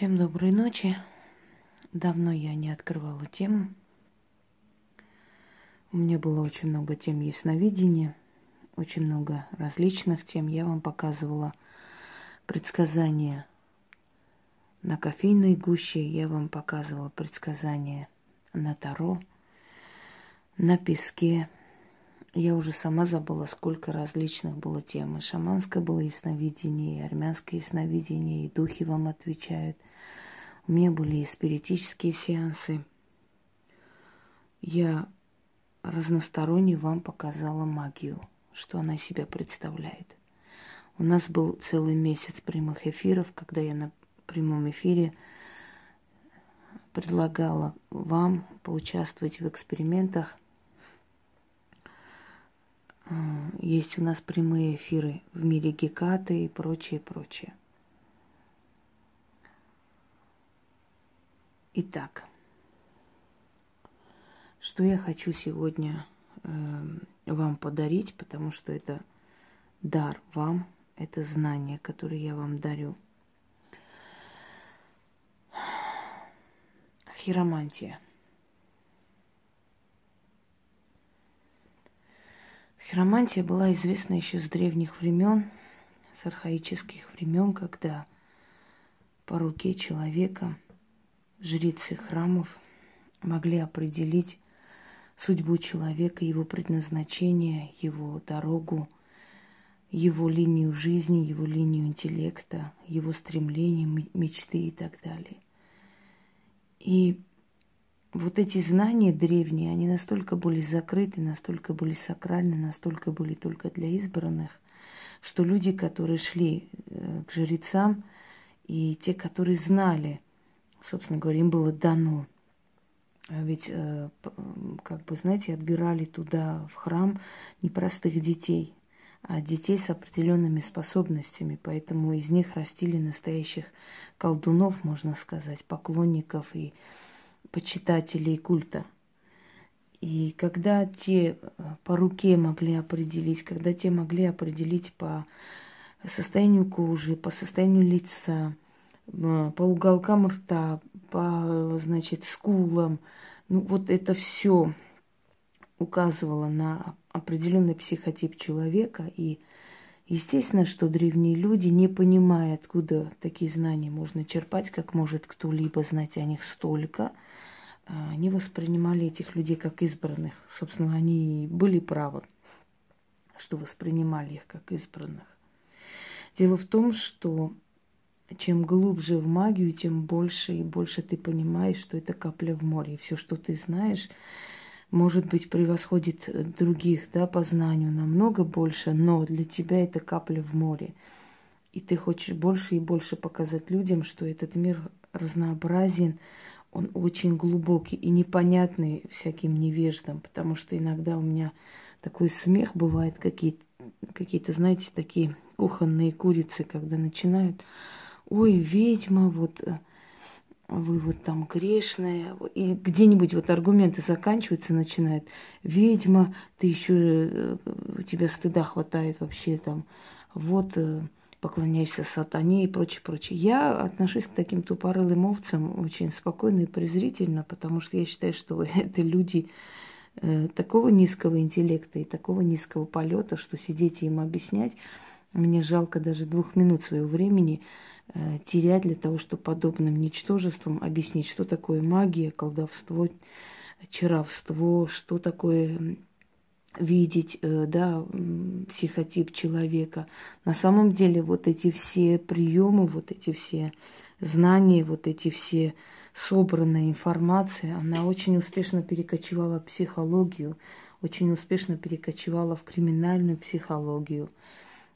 Всем доброй ночи. Давно я не открывала тему. У меня было очень много тем ясновидения, очень много различных тем. Я вам показывала предсказания на кофейной гуще, я вам показывала предсказания на Таро, на песке. Я уже сама забыла, сколько различных было тем. И шаманское было ясновидение, и армянское ясновидение, и духи вам отвечают. У меня были и спиритические сеансы. Я разносторонне вам показала магию, что она себя представляет. У нас был целый месяц прямых эфиров, когда я на прямом эфире предлагала вам поучаствовать в экспериментах. Есть у нас прямые эфиры в мире Гекаты и прочее, прочее. Итак, что я хочу сегодня э, вам подарить, потому что это дар вам, это знание, которое я вам дарю. Хиромантия. Хиромантия была известна еще с древних времен, с архаических времен, когда по руке человека – жрицы храмов могли определить судьбу человека, его предназначение, его дорогу, его линию жизни, его линию интеллекта, его стремления, мечты и так далее. И вот эти знания древние, они настолько были закрыты, настолько были сакральны, настолько были только для избранных, что люди, которые шли э, к жрецам, и те, которые знали – собственно говоря, им было дано. А ведь, э, как бы, знаете, отбирали туда, в храм, не простых детей, а детей с определенными способностями. Поэтому из них растили настоящих колдунов, можно сказать, поклонников и почитателей культа. И когда те э, по руке могли определить, когда те могли определить по состоянию кожи, по состоянию лица, по уголкам рта, по, значит, скулам. Ну, вот это все указывало на определенный психотип человека. И естественно, что древние люди, не понимая, откуда такие знания можно черпать, как может кто-либо знать о них столько, а, они воспринимали этих людей как избранных. Собственно, они были правы, что воспринимали их как избранных. Дело в том, что чем глубже в магию, тем больше и больше ты понимаешь, что это капля в море. И все, что ты знаешь, может быть, превосходит других да, по знанию намного больше, но для тебя это капля в море. И ты хочешь больше и больше показать людям, что этот мир разнообразен, он очень глубокий и непонятный всяким невеждам, потому что иногда у меня такой смех бывает, какие-то, какие-то знаете, такие кухонные курицы, когда начинают ой, ведьма, вот э, вы вот там грешная, и где-нибудь вот аргументы заканчиваются, начинает, ведьма, ты еще, э, у тебя стыда хватает вообще там, вот э, поклоняешься сатане и прочее, прочее. Я отношусь к таким тупорылым овцам очень спокойно и презрительно, потому что я считаю, что это люди такого низкого интеллекта и такого низкого полета, что сидеть и им объяснять, мне жалко даже двух минут своего времени – терять для того, чтобы подобным ничтожеством объяснить, что такое магия, колдовство, чаровство, что такое видеть, э, да, психотип человека. На самом деле вот эти все приемы, вот эти все знания, вот эти все собранная информация, она очень успешно перекочевала в психологию, очень успешно перекочевала в криминальную психологию.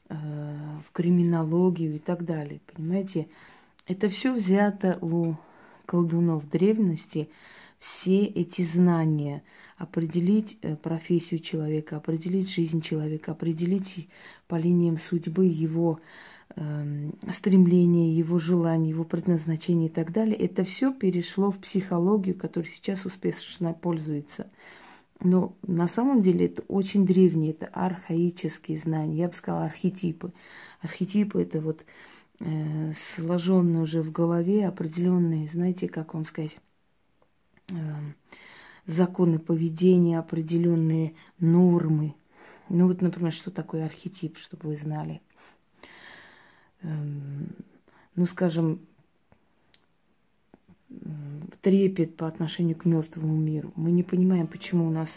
Э, в криминологию и так далее. Понимаете, это все взято у колдунов древности, все эти знания, определить э, профессию человека, определить жизнь человека, определить по линиям судьбы его э, стремления, его желания, его предназначения и так далее. Это все перешло в психологию, которая сейчас успешно пользуется. Но на самом деле это очень древние, это архаические знания, я бы сказала архетипы. Архетипы это вот э, сложенные уже в голове определенные, знаете, как вам сказать, э, законы поведения, определенные нормы. Ну вот, например, что такое архетип, чтобы вы знали. Эм, ну, скажем, трепет по отношению к мертвому миру. Мы не понимаем, почему у нас...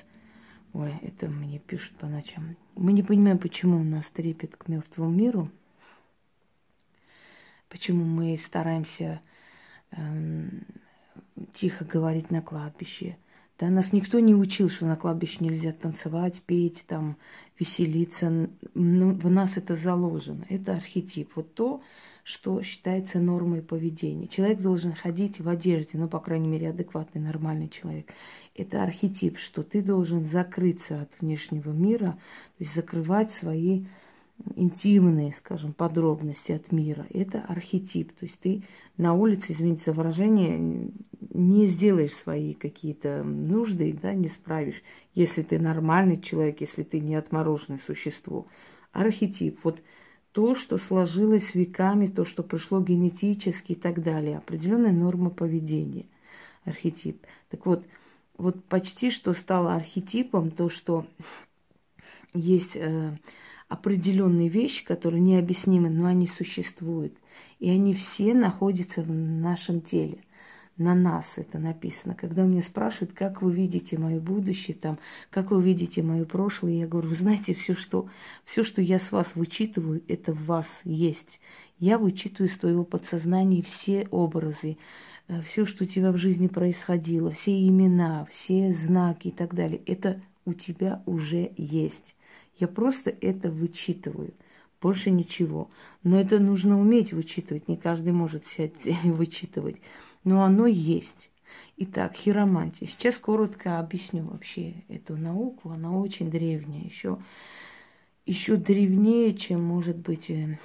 Ой, это мне пишут по ночам. Мы не понимаем, почему у нас трепет к мертвому миру. Почему мы стараемся эм, тихо говорить на кладбище. Да, нас никто не учил, что на кладбище нельзя танцевать, петь, там, веселиться. Ну, в нас это заложено. Это архетип. Вот то, что считается нормой поведения. Человек должен ходить в одежде, ну, по крайней мере, адекватный, нормальный человек. Это архетип, что ты должен закрыться от внешнего мира, то есть закрывать свои интимные, скажем, подробности от мира. Это архетип. То есть ты на улице, извините за выражение, не сделаешь свои какие-то нужды, да, не справишь, если ты нормальный человек, если ты не отмороженное существо. Архетип. Вот то, что сложилось веками, то, что пришло генетически и так далее. Определенная норма поведения. Архетип. Так вот, вот почти что стало архетипом то, что есть э, определенные вещи, которые необъяснимы, но они существуют. И они все находятся в нашем теле. На нас это написано. Когда меня спрашивают, как вы видите мое будущее, там, как вы видите мое прошлое, я говорю, вы знаете, все, что, все, что я с вас вычитываю, это в вас есть. Я вычитываю из твоего подсознания все образы, э, все, что у тебя в жизни происходило, все имена, все знаки и так далее. Это у тебя уже есть. Я просто это вычитываю. Больше ничего. Но это нужно уметь вычитывать. Не каждый может сядь и вычитывать. Но оно есть. Итак, хиромантия. Сейчас коротко объясню вообще эту науку. Она очень древняя. Еще, еще древнее, чем может быть э,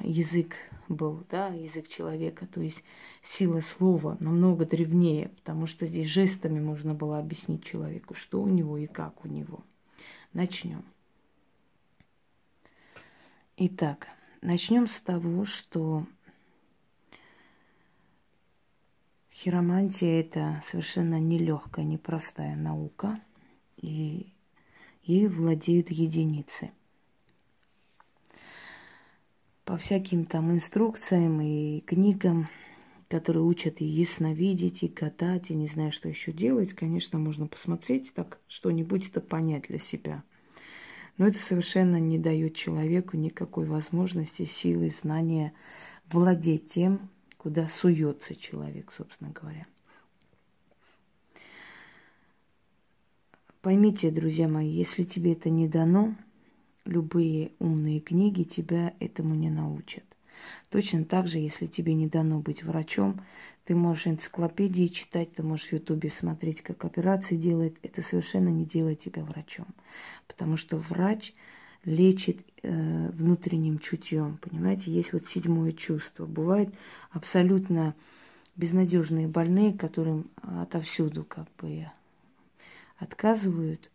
язык был, да, язык человека, то есть сила слова намного древнее, потому что здесь жестами можно было объяснить человеку, что у него и как у него. Начнем. Итак, начнем с того, что хиромантия это совершенно нелегкая, непростая наука, и ею владеют единицы. По всяким там инструкциям и книгам, которые учат и ясновидеть, и гадать, и не знаю, что еще делать, конечно, можно посмотреть так что-нибудь это понять для себя – но это совершенно не дает человеку никакой возможности, силы, знания владеть тем, куда суется человек, собственно говоря. Поймите, друзья мои, если тебе это не дано, любые умные книги тебя этому не научат. Точно так же, если тебе не дано быть врачом, ты можешь энциклопедии читать, ты можешь в Ютубе смотреть, как операции делает. Это совершенно не делает тебя врачом. Потому что врач лечит э, внутренним чутьем. Понимаете, есть вот седьмое чувство. Бывают абсолютно безнадежные больные, которым отовсюду как бы отказывают.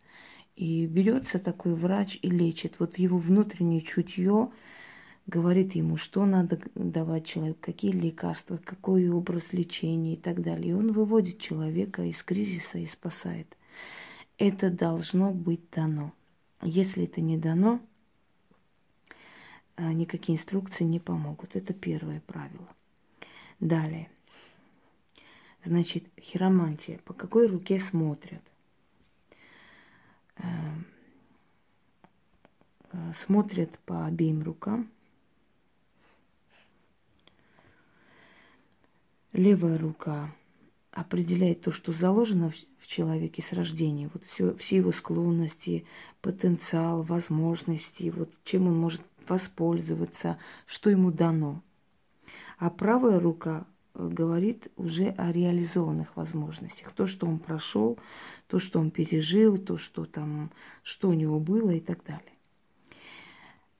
И берется такой врач и лечит. Вот его внутреннее чутье говорит ему, что надо давать человеку, какие лекарства, какой образ лечения и так далее. И он выводит человека из кризиса и спасает. Это должно быть дано. Если это не дано, никакие инструкции не помогут. Это первое правило. Далее. Значит, хиромантия. По какой руке смотрят? Эм, э, смотрят по обеим рукам – левая рука определяет то, что заложено в человеке с рождения, вот все, все его склонности, потенциал, возможности, вот чем он может воспользоваться, что ему дано. А правая рука э, говорит уже о реализованных возможностях. То, что он прошел, то, что он пережил, то, что там, что у него было и так далее.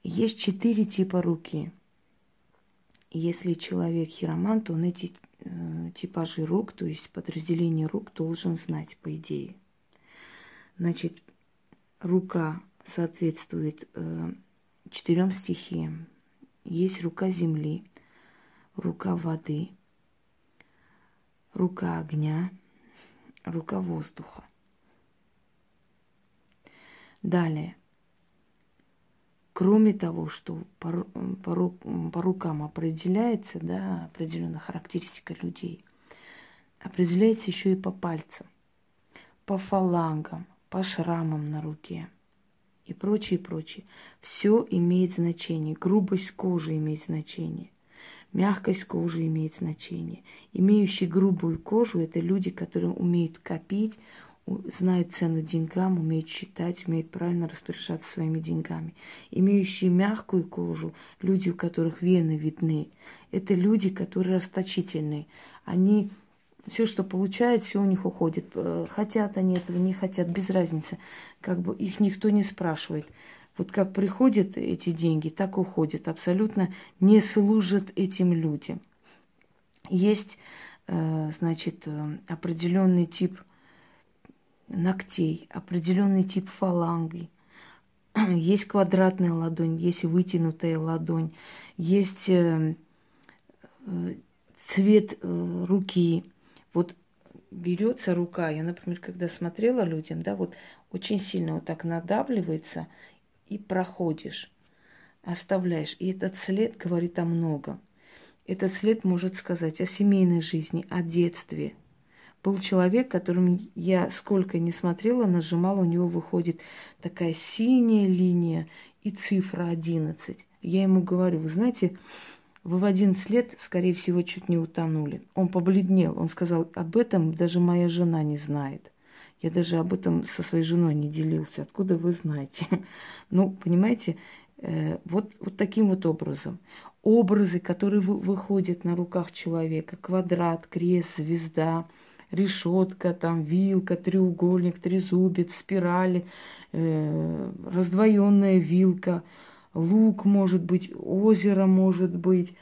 Есть четыре типа руки. Если человек хиромант, он эти э, типажи рук, то есть подразделение рук должен знать, по идее. Значит, рука соответствует э, четырем стихиям. Есть рука земли, рука воды, рука огня, рука воздуха. Далее. Кроме того, что по, по, по рукам определяется, да, определенная характеристика людей, определяется еще и по пальцам, по фалангам, по шрамам на руке и прочее, прочее. Все имеет значение. Грубость кожи имеет значение. Мягкость кожи имеет значение. Имеющие грубую кожу – это люди, которые умеют копить, знают цену деньгам, умеют считать, умеют правильно распоряжаться своими деньгами. Имеющие мягкую кожу, люди, у которых вены видны, это люди, которые расточительные. Они все, что получают, все у них уходит. Э, хотят они этого, не хотят, без разницы. Как бы их никто не спрашивает. Вот как приходят эти деньги, так уходят. Абсолютно не служат этим людям. Есть, э, значит, э, определенный тип ногтей, определенный тип фаланги. Есть квадратная ладонь, есть вытянутая ладонь, есть цвет руки, вот берется рука, я, например, когда смотрела людям, да, вот очень сильно вот так надавливается и проходишь, оставляешь. И этот след говорит о многом. Этот след может сказать о семейной жизни, о детстве. Был человек, которым я сколько не смотрела, нажимала, у него выходит такая синяя линия и цифра 11. Я ему говорю, вы знаете, вы в 11 лет, скорее всего, чуть не утонули. Он побледнел. Он сказал, об этом даже моя жена не знает. Я даже об этом со своей женой не делился. Откуда вы знаете? Ну, понимаете, э, вот, вот таким вот образом. Образы, которые выходят на руках человека. Квадрат, крест, звезда, решетка, там, вилка, треугольник, трезубец, спирали, э, раздвоенная вилка – лук может быть, озеро может быть,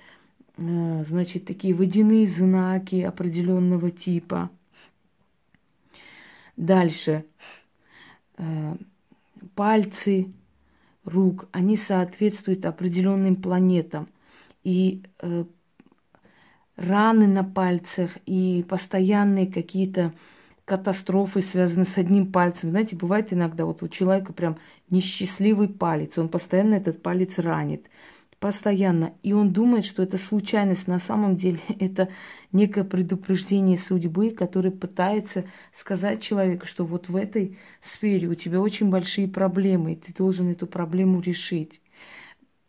э, значит, такие водяные знаки определенного типа. Дальше. Э, пальцы рук, они соответствуют определенным планетам. И э, раны на пальцах, и постоянные какие-то катастрофы связаны с одним пальцем. Знаете, бывает иногда вот у человека прям несчастливый палец, он постоянно этот палец ранит. Постоянно. И он думает, что это случайность. На самом деле это некое предупреждение судьбы, которое пытается сказать человеку, что вот в этой сфере у тебя очень большие проблемы, и ты должен эту проблему решить.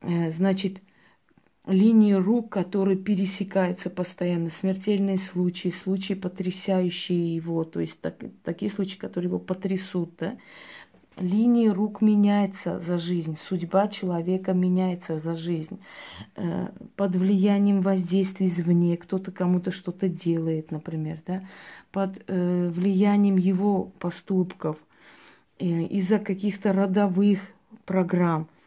Э, значит, линии рук, которые пересекаются постоянно, смертельные случаи, случаи, потрясающие его, то есть так, такие случаи, которые его потрясут, да? Линии рук меняются за жизнь, судьба человека меняется за жизнь. Э, под влиянием воздействия извне, кто-то кому-то что-то делает, например, да? под э, влиянием его поступков, э, из-за каких-то родовых программ –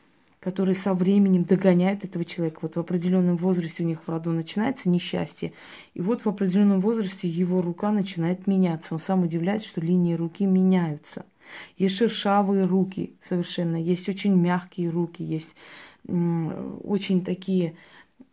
которые со временем догоняют этого человека. Вот в определенном возрасте у них в роду начинается несчастье, и вот в определенном возрасте его рука начинает меняться. Он сам удивляется, что линии руки меняются. Есть шершавые руки совершенно, есть очень мягкие руки, есть очень такие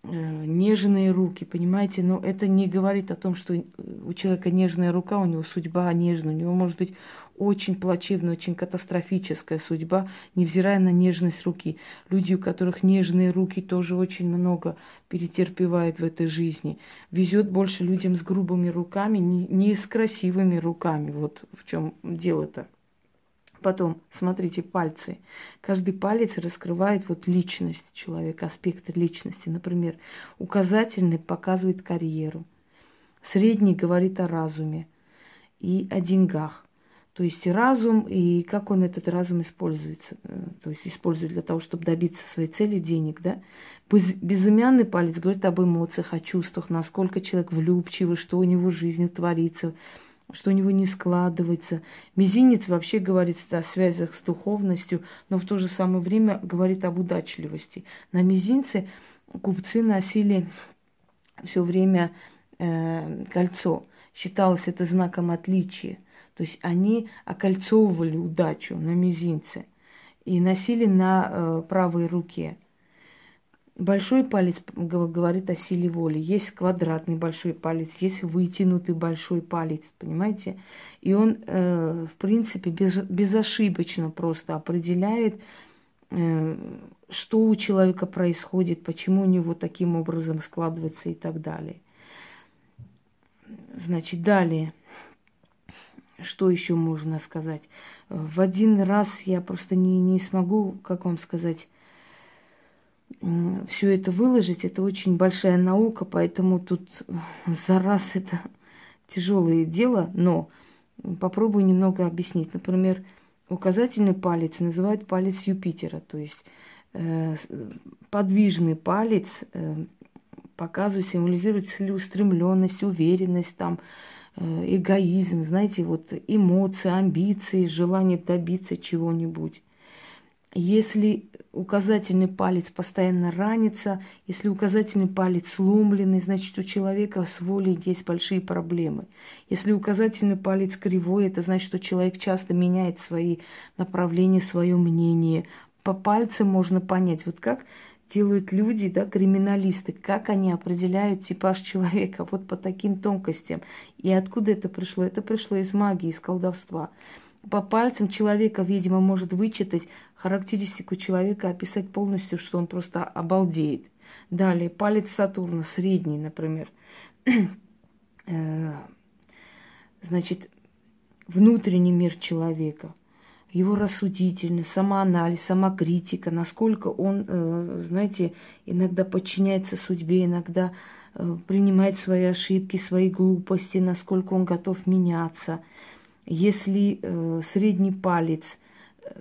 Э, нежные руки, понимаете, но это не говорит о том, что у человека нежная рука, у него судьба нежная, у него может быть очень плачевная, очень катастрофическая судьба, невзирая на нежность руки. Люди, у которых нежные руки, тоже очень много перетерпевают в этой жизни. Везет больше людям с грубыми руками, не с красивыми руками. Вот в чем дело-то. Потом, смотрите, пальцы. Каждый палец раскрывает вот личность человека, аспект личности. Например, указательный показывает карьеру, средний говорит о разуме и о деньгах. То есть разум и как он этот разум используется. Э, то есть использует для того, чтобы добиться своей цели денег. Да? Безымянный палец говорит об эмоциях, о чувствах, насколько человек влюбчивый, что у него в жизни творится, что у него не складывается. Мизинец вообще говорит о связях с духовностью, но в то же самое время говорит об удачливости. На мизинце купцы носили все время э, кольцо. Считалось это знаком отличия. То есть они окольцовывали удачу на мизинце и носили на э, правой руке. Большой палец говорит о силе воли. Есть квадратный большой палец, есть вытянутый большой палец, понимаете? И он, э, в принципе, без, безошибочно просто определяет, э, что у человека происходит, почему у него таким образом складывается и так далее. Значит, далее. Что еще можно сказать? В один раз я просто не, не смогу, как вам сказать, все это выложить. Это очень большая наука, поэтому тут за раз это тяжелое дело, но попробую немного объяснить. Например, указательный палец называют палец Юпитера, то есть э, подвижный палец э, показывает, символизирует целеустремленность, уверенность, там, э, эгоизм, знаете, вот эмоции, амбиции, желание добиться чего-нибудь. Если указательный палец постоянно ранится, если указательный палец сломленный, значит, у человека с волей есть большие проблемы. Если указательный палец кривой, это значит, что человек часто меняет свои направления, свое мнение. По пальцам можно понять, вот как делают люди, да, криминалисты, как они определяют типаж человека, вот по таким тонкостям. И откуда это пришло? Это пришло из магии, из колдовства. По пальцам человека, видимо, может вычитать характеристику человека, описать полностью, что он просто обалдеет. Далее, палец Сатурна, средний, например. Э, значит, внутренний мир человека, его рассудительность, самоанализ, самокритика, насколько он, э, знаете, иногда подчиняется судьбе, иногда э, принимает свои ошибки, свои глупости, насколько он готов меняться – если средний палец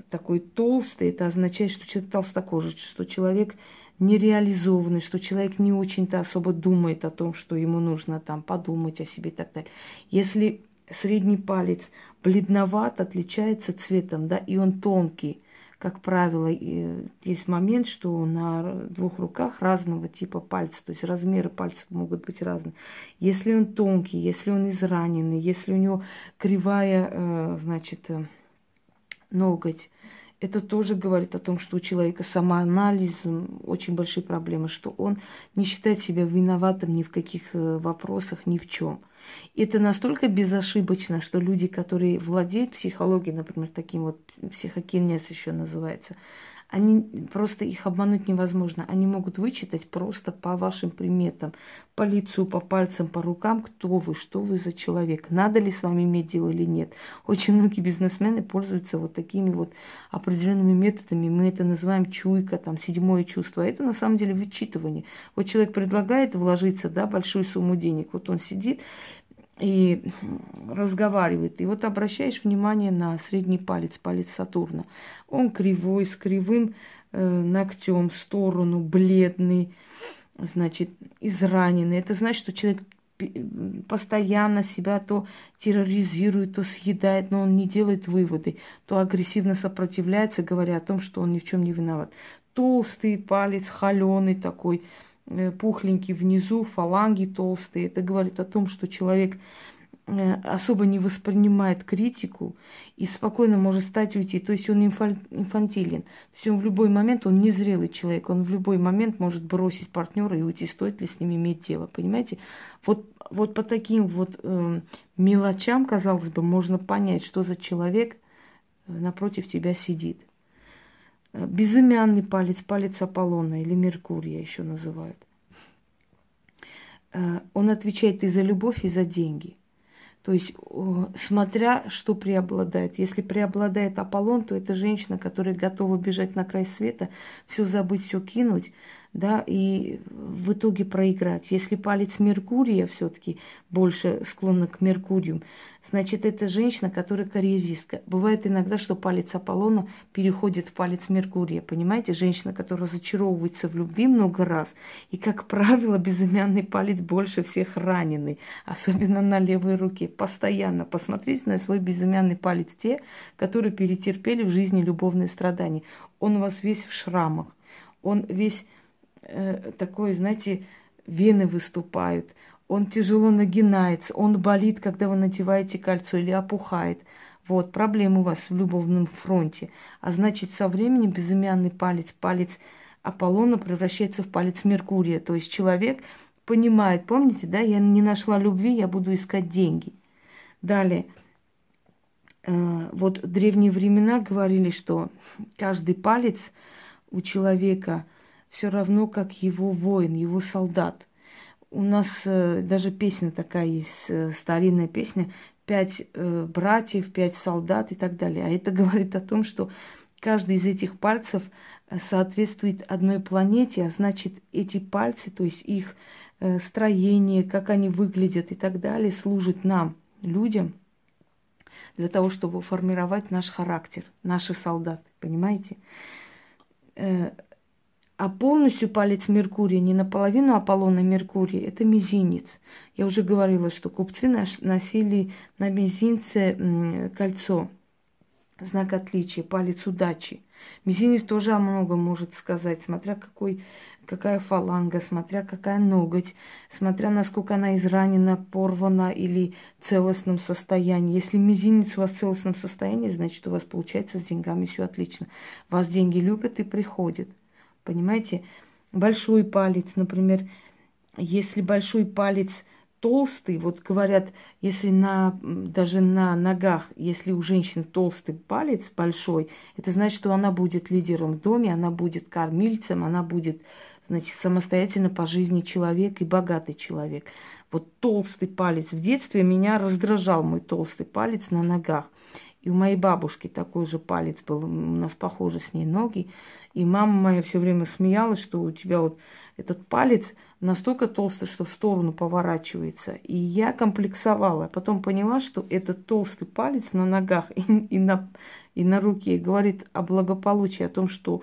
такой толстый, это означает, что человек толстокожий, что человек нереализованный, что человек не очень-то особо думает о том, что ему нужно там подумать о себе и так далее. Если средний палец бледноват, отличается цветом, да, и он тонкий, как правило, есть момент, что на двух руках разного типа пальца, то есть размеры пальцев могут быть разные. Если он тонкий, если он израненный, если у него кривая, э, значит, э, ноготь, это тоже говорит о том, что у человека самоанализ, очень большие проблемы, что он не считает себя виноватым ни в каких э, вопросах, ни в чем. Это настолько безошибочно, что люди, которые владеют психологией, например, таким вот психокинез еще называется, они просто их обмануть невозможно. Они могут вычитать просто по вашим приметам, по лицу, по пальцам, по рукам, кто вы, что вы за человек, надо ли с вами иметь дело или нет. Очень многие бизнесмены пользуются вот такими вот определенными методами. Мы это называем чуйка, там, седьмое чувство. А это на самом деле вычитывание. Вот человек предлагает вложиться, да, большую сумму денег. Вот он сидит, и разговаривает. И вот обращаешь внимание на средний палец, палец Сатурна. Он кривой, с кривым э, ногтем в сторону, бледный, значит, израненный. Это значит, что человек постоянно себя то терроризирует, то съедает, но он не делает выводы, то агрессивно сопротивляется, говоря о том, что он ни в чем не виноват. Толстый палец, холеный такой – пухленький внизу, фаланги толстые. Это говорит о том, что человек э, особо не воспринимает критику и спокойно может стать уйти. То есть он инфантилен. То есть он в любой момент, он незрелый человек, он в любой момент может бросить партнера и уйти, стоит ли с ним иметь дело. Понимаете? Вот, вот по таким вот э, мелочам, казалось бы, можно понять, что за человек э, напротив тебя сидит. Э, безымянный палец, палец Аполлона или Меркурия еще называют. Э, он отвечает и за любовь, и за деньги. То есть, смотря что преобладает. Если преобладает Аполлон, то это женщина, которая готова бежать на край света, все забыть, все кинуть, да, и в итоге проиграть. Если палец Меркурия все-таки больше склонна к Меркурию, значит, это женщина, которая карьеристка. Бывает иногда, что палец Аполлона переходит в палец Меркурия, понимаете? Женщина, которая разочаровывается в любви много раз. И, как правило, безымянный палец больше всех раненый, особенно на левой руке. Постоянно посмотрите на свой безымянный палец те, которые перетерпели в жизни любовные страдания. Он у вас весь в шрамах, он весь э, такой, знаете, вены выступают, он тяжело нагинается, он болит, когда вы надеваете кольцо или опухает. Вот, проблемы у вас в любовном фронте. А значит, со временем безымянный палец, палец Аполлона превращается в палец Меркурия. То есть человек понимает, помните, да, я не нашла любви, я буду искать деньги. Далее, э, вот древние времена говорили, что каждый палец у человека все равно как его воин, его солдат. У нас э, даже песня такая есть, э, старинная песня, пять э, братьев, пять солдат и так далее. А это говорит о том, что каждый из этих пальцев э, соответствует одной планете, а значит, эти пальцы, то есть их э, строение, как они выглядят и так далее, служат нам, людям, для того, чтобы формировать наш характер, наши солдаты, понимаете? А полностью палец Меркурия, не наполовину Аполлона Меркурия, это мизинец. Я уже говорила, что купцы носили на мизинце кольцо, знак отличия, палец удачи. Мизинец тоже о многом может сказать, смотря какой, какая фаланга, смотря какая ноготь, смотря насколько она изранена, порвана или в целостном состоянии. Если мизинец у вас в целостном состоянии, значит, у вас получается с деньгами все отлично. Вас деньги любят и приходят. Понимаете? Большой палец, например, если большой палец толстый, вот говорят, если на, даже на ногах, если у женщин толстый палец большой, это значит, что она будет лидером в доме, она будет кормильцем, она будет, значит, самостоятельно по жизни человек и богатый человек. Вот толстый палец. В детстве меня раздражал мой толстый палец на ногах. И у моей бабушки такой же палец был, у нас похожи с ней ноги. И мама моя все время смеялась, что у тебя вот этот палец настолько толстый, что в сторону поворачивается. И я комплексовала. Потом поняла, что этот толстый палец на ногах и, и, на, и на руке говорит о благополучии, о том, что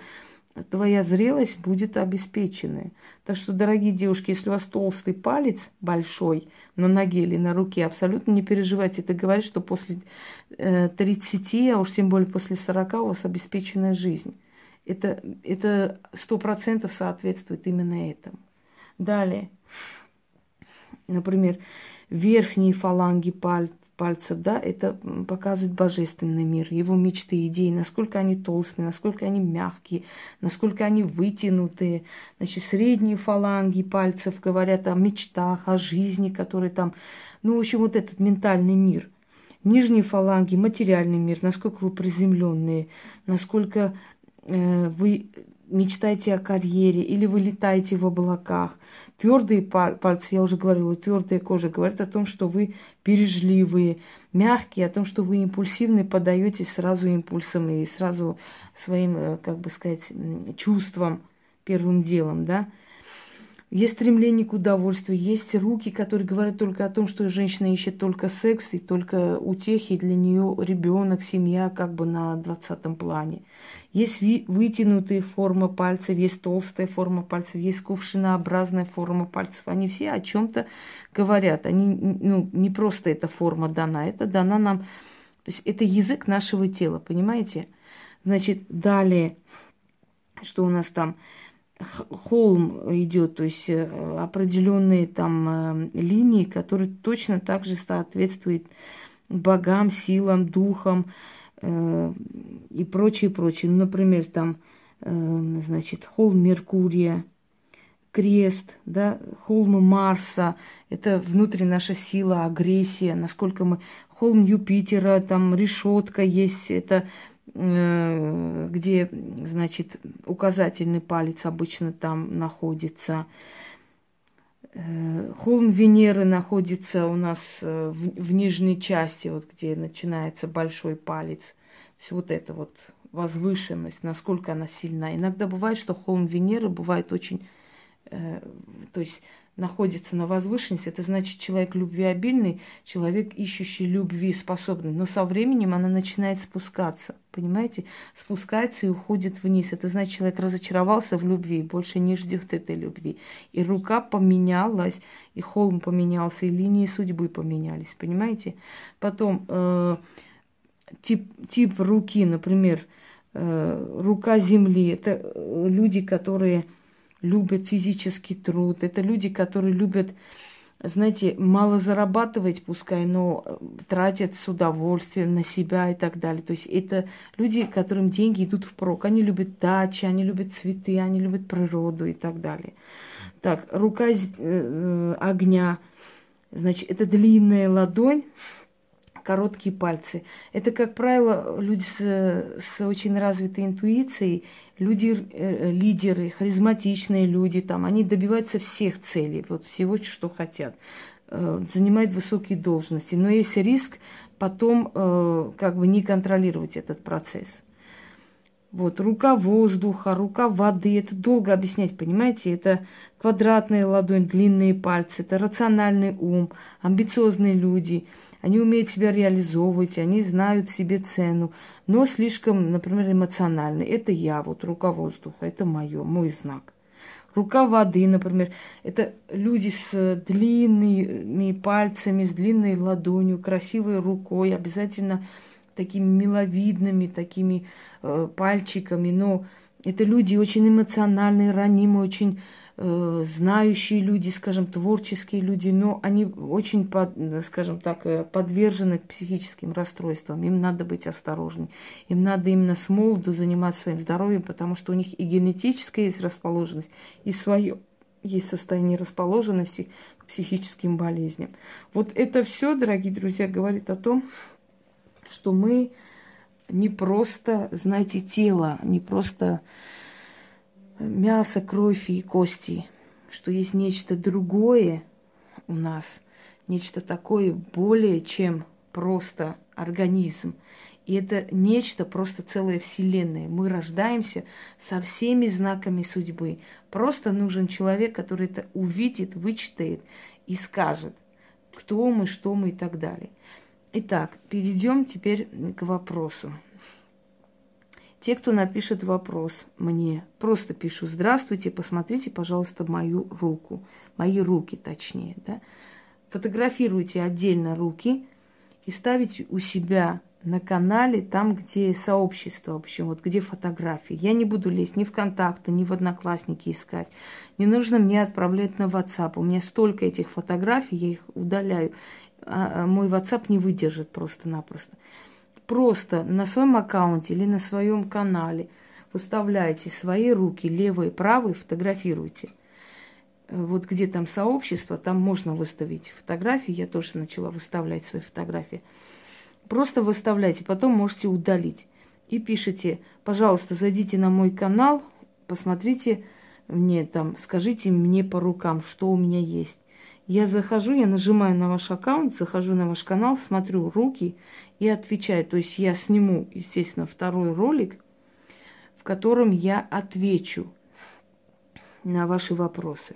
твоя зрелость будет обеспеченная. Так что, дорогие девушки, если у вас толстый палец большой на ноге или на руке, абсолютно не переживайте. Это говорит, что после э, 30, а уж тем более после 40 у вас обеспеченная жизнь. Это, это процентов соответствует именно этому. Далее, например, верхние фаланги пальца пальцев, да, это показывает божественный мир, его мечты, идеи, насколько они толстые, насколько они мягкие, насколько они вытянутые. Значит, средние фаланги пальцев говорят о мечтах, о жизни, которые там, ну, в общем, вот этот ментальный мир. Нижние фаланги, материальный мир, насколько вы приземленные, насколько э, вы мечтаете о карьере или вы летаете в облаках. Твердые пальцы, я уже говорила, твердая кожа говорит о том, что вы бережливые, мягкие, о том, что вы импульсивны, подаетесь сразу импульсам и сразу своим, э, как бы сказать, чувствам первым делом, да. Есть стремление к удовольствию, есть руки, которые говорят только о том, что женщина ищет только секс и только утехи, для нее ребенок, семья как бы на двадцатом плане. Есть вытянутые формы пальцев, есть толстая форма пальцев, есть кувшинообразная форма пальцев. Они все о чем-то говорят. Они, ну, не просто эта форма дана, это дана нам, то есть это язык нашего тела, понимаете? Значит, далее, что у нас там? Холм идет, то есть э, определенные там э, линии, которые точно так же соответствуют богам, силам, духам э, и прочее, прочее. Ну, например, там, значит, холм Меркурия, крест, да, холм Марса, это внутри наша сила, агрессия, насколько мы... Холм Юпитера, там решетка есть, это где, значит, указательный палец обычно там находится. Э, холм Венеры находится у нас э, в, в нижней части, вот где начинается большой палец. Все вот это вот возвышенность, насколько она сильна. Иногда бывает, что холм Венеры бывает очень, э, то есть находится на возвышенности, это значит человек любвеобильный, человек ищущий любви способный. Но со временем она начинает спускаться, понимаете? Спускается и уходит вниз. Это значит, человек разочаровался в любви, больше не ждет этой любви. И рука поменялась, и холм поменялся, и линии судьбы поменялись, понимаете? Потом э, тип, тип руки, например, э, рука земли, это э, люди, которые любят физический труд, это люди, которые любят знаете, мало зарабатывать, пускай, но э, тратят с удовольствием на себя и так далее. То есть это люди, которым деньги идут впрок. Они любят дачи, они любят цветы, они любят природу и так далее. Так, рука э, огня, значит, это длинная ладонь, короткие пальцы. Это, как правило, люди с, с очень развитой интуицией, люди, э, лидеры, харизматичные люди, там, они добиваются всех целей, вот всего, что хотят, э, занимают высокие должности. Но есть риск потом э, как бы не контролировать этот процесс. Вот, рука воздуха, рука воды, это долго объяснять, понимаете? Это квадратная ладонь, длинные пальцы, это рациональный ум, амбициозные люди – они умеют себя реализовывать, они знают себе цену, но слишком, например, эмоциональны. Это я, вот рука воздуха, это мое, мой знак. Рука воды, например, это люди с длинными пальцами, с длинной ладонью, красивой рукой, обязательно такими миловидными, такими э, пальчиками, но это люди очень эмоциональные, ранимые, очень э, знающие люди, скажем, творческие люди, но они очень, под, скажем так, э, подвержены психическим расстройствам. Им надо быть осторожней. Им надо именно с молоду заниматься своим здоровьем, потому что у них и генетическая есть расположенность, и свое есть состояние расположенности к психическим болезням. Вот это все, дорогие друзья, говорит о том, что мы не просто, знаете, тело, не просто мясо, кровь и кости, что есть нечто другое у нас, нечто такое более, чем просто организм. И это нечто просто целая вселенная. Мы рождаемся со всеми знаками судьбы. Просто нужен человек, который это увидит, вычитает и скажет, кто мы, что мы и так далее. Итак, перейдем теперь к вопросу. Те, кто напишет вопрос мне, просто пишу «Здравствуйте, посмотрите, пожалуйста, мою руку». Мои руки, точнее, да. Фотографируйте отдельно руки и ставите у себя на канале, там, где сообщество, в общем, вот где фотографии. Я не буду лезть ни в контакты, ни в одноклассники искать. Не нужно мне отправлять на WhatsApp. У меня столько этих фотографий, я их удаляю. А, а мой WhatsApp не выдержит просто-напросто просто на своем аккаунте или на своем канале выставляете свои руки, левые, правые, фотографируйте. Вот где там сообщество, там можно выставить фотографии. Я тоже начала выставлять свои фотографии. Просто выставляйте, потом можете удалить. И пишите, пожалуйста, зайдите на мой канал, посмотрите мне там, скажите мне по рукам, что у меня есть. Я захожу, я нажимаю на ваш аккаунт, захожу на ваш канал, смотрю руки и отвечаю. То есть я сниму, естественно, второй ролик, в котором я отвечу на ваши вопросы.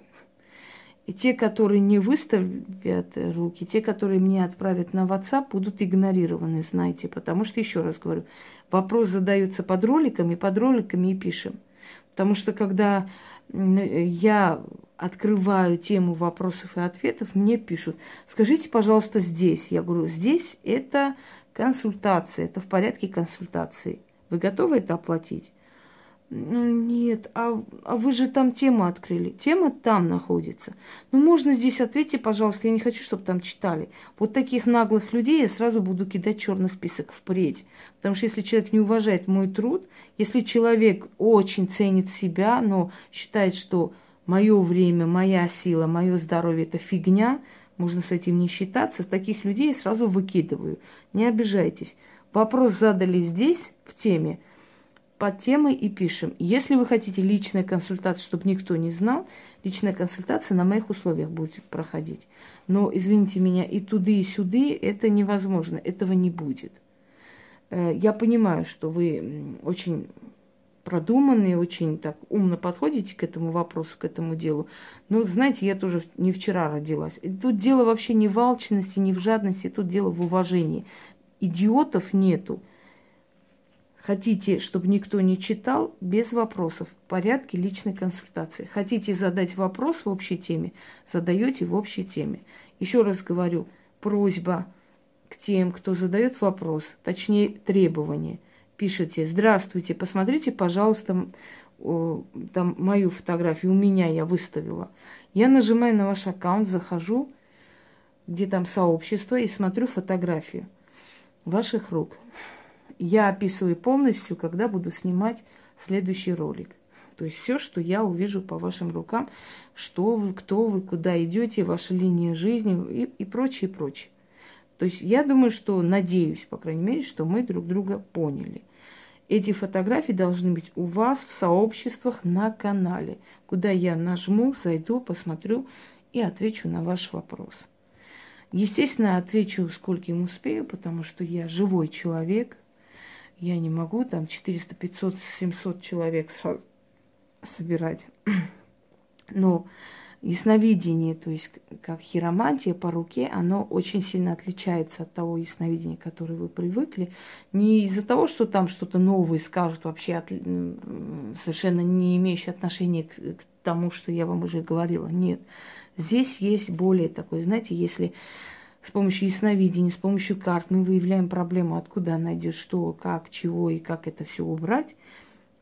И те, которые не выставят руки, те, которые мне отправят на WhatsApp, будут игнорированы, знаете. Потому что, еще раз говорю, вопрос задается под роликами, под роликами и пишем. Потому что когда я открываю тему вопросов и ответов, мне пишут, скажите, пожалуйста, здесь. Я говорю, здесь это консультация, это в порядке консультации. Вы готовы это оплатить? Ну, нет, а, а вы же там тему открыли. Тема там находится. Ну, можно здесь ответьте, пожалуйста, я не хочу, чтобы там читали. Вот таких наглых людей я сразу буду кидать черный список впредь. Потому что если человек не уважает мой труд, если человек очень ценит себя, но считает, что мое время, моя сила, мое здоровье – это фигня, можно с этим не считаться, таких людей я сразу выкидываю. Не обижайтесь. Вопрос задали здесь, в теме, под темой и пишем. Если вы хотите личная консультация, чтобы никто не знал, личная консультация на моих условиях будет проходить. Но, извините меня, и туды, и сюды это невозможно, этого не будет. Э, я понимаю, что вы очень продуманные, очень так умно подходите к этому вопросу, к этому делу. Но, знаете, я тоже не вчера родилась. И тут дело вообще не в алчности, не в жадности, тут дело в уважении. Идиотов нету. Хотите, чтобы никто не читал, без вопросов, в порядке личной консультации. Хотите задать вопрос в общей теме, задаете в общей теме. Еще раз говорю, просьба к тем, кто задает вопрос, точнее требование – пишете, здравствуйте, посмотрите, пожалуйста, там мою фотографию, у меня я выставила. Я нажимаю на ваш аккаунт, захожу, где там сообщество, и смотрю фотографию ваших рук. Я описываю полностью, когда буду снимать следующий ролик. То есть все, что я увижу по вашим рукам, что вы, кто вы, куда идете, ваша линия жизни и, и прочее, прочее. То есть я думаю, что, надеюсь, по крайней мере, что мы друг друга поняли. Эти фотографии должны быть у вас в сообществах на канале, куда я нажму, зайду, посмотрю и отвечу на ваш вопрос. Естественно, отвечу скольким успею, потому что я живой человек. Я не могу там 400, 500, 700 человек собирать. Но ясновидение, то есть как хиромантия по руке, оно очень сильно отличается от того ясновидения, которое вы привыкли. Не из-за того, что там что-то новое скажут, вообще от, совершенно не имеющее отношения к, к тому, что я вам уже говорила. Нет. Здесь есть более такой, знаете, если с помощью ясновидения, с помощью карт мы выявляем проблему, откуда она идет, что, как, чего и как это все убрать,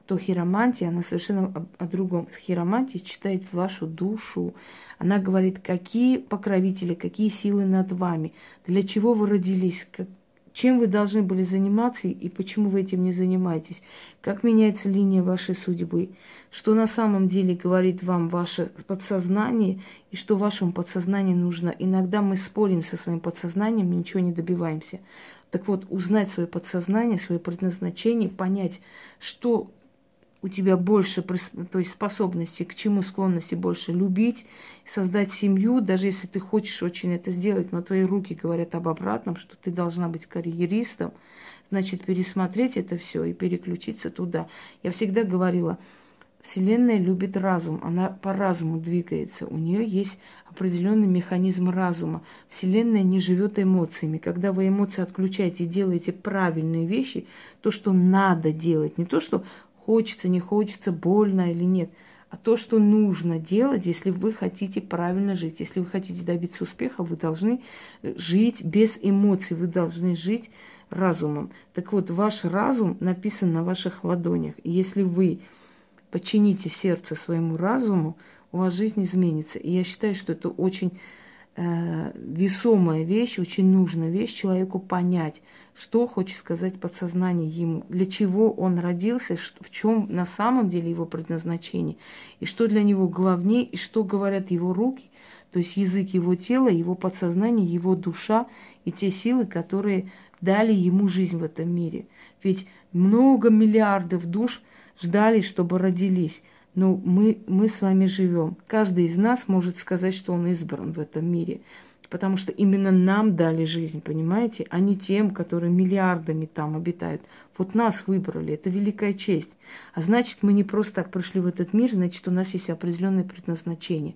то хиромантия, она совершенно о, о другом. Хиромантия читает вашу душу. Она говорит, какие покровители, какие силы над вами, для чего вы родились, как, чем вы должны были заниматься и почему вы этим не занимаетесь, как меняется линия вашей судьбы, что на самом деле говорит вам ваше подсознание и что вашему подсознанию нужно. Иногда мы спорим со своим подсознанием, ничего не добиваемся. Так вот, узнать свое подсознание, свое предназначение, понять, что у тебя больше то есть способности, к чему склонности больше любить, создать семью, даже если ты хочешь очень это сделать, но твои руки говорят об обратном, что ты должна быть карьеристом, значит, пересмотреть это все и переключиться туда. Я всегда говорила, Вселенная любит разум, она по разуму двигается, у нее есть определенный механизм разума. Вселенная не живет эмоциями. Когда вы эмоции отключаете и делаете правильные вещи, то, что надо делать, не то, что хочется, не хочется, больно или нет, а то, что нужно делать, если вы хотите правильно жить. Если вы хотите добиться успеха, вы должны жить без эмоций, вы должны жить разумом. Так вот, ваш разум написан на ваших ладонях. И если вы подчините сердце своему разуму, у вас жизнь изменится. И я считаю, что это очень э, весомая вещь, очень нужная вещь человеку понять, что хочет сказать подсознание ему, для чего он родился, в чем на самом деле его предназначение, и что для него главнее, и что говорят его руки, то есть язык его тела, его подсознание, его душа и те силы, которые дали ему жизнь в этом мире. Ведь много миллиардов душ ждали, чтобы родились. Но мы, мы с вами живем. Каждый из нас может сказать, что он избран в этом мире. Потому что именно нам дали жизнь, понимаете, а не тем, которые миллиардами там обитают. Вот нас выбрали, это великая честь. А значит, мы не просто так пришли в этот мир, значит, у нас есть определенное предназначение.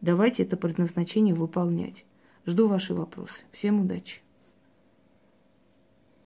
Давайте это предназначение выполнять. Жду ваши вопросы. Всем удачи!